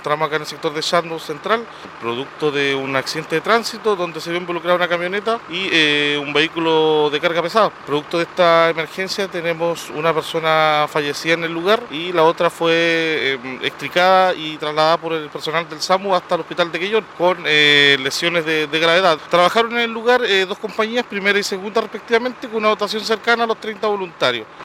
encontramos acá en el sector de Shandong Central, producto de un accidente de tránsito donde se vio involucrada una camioneta y eh, un vehículo de carga pesada. Producto de esta emergencia tenemos una persona fallecida en el lugar y la otra fue em, eh, extricada y trasladada por el personal del SAMU hasta el hospital de Quellón con eh, lesiones de, de, gravedad. Trabajaron en el lugar eh, dos compañías, primera y segunda respectivamente, con una dotación cercana a los 30 voluntarios.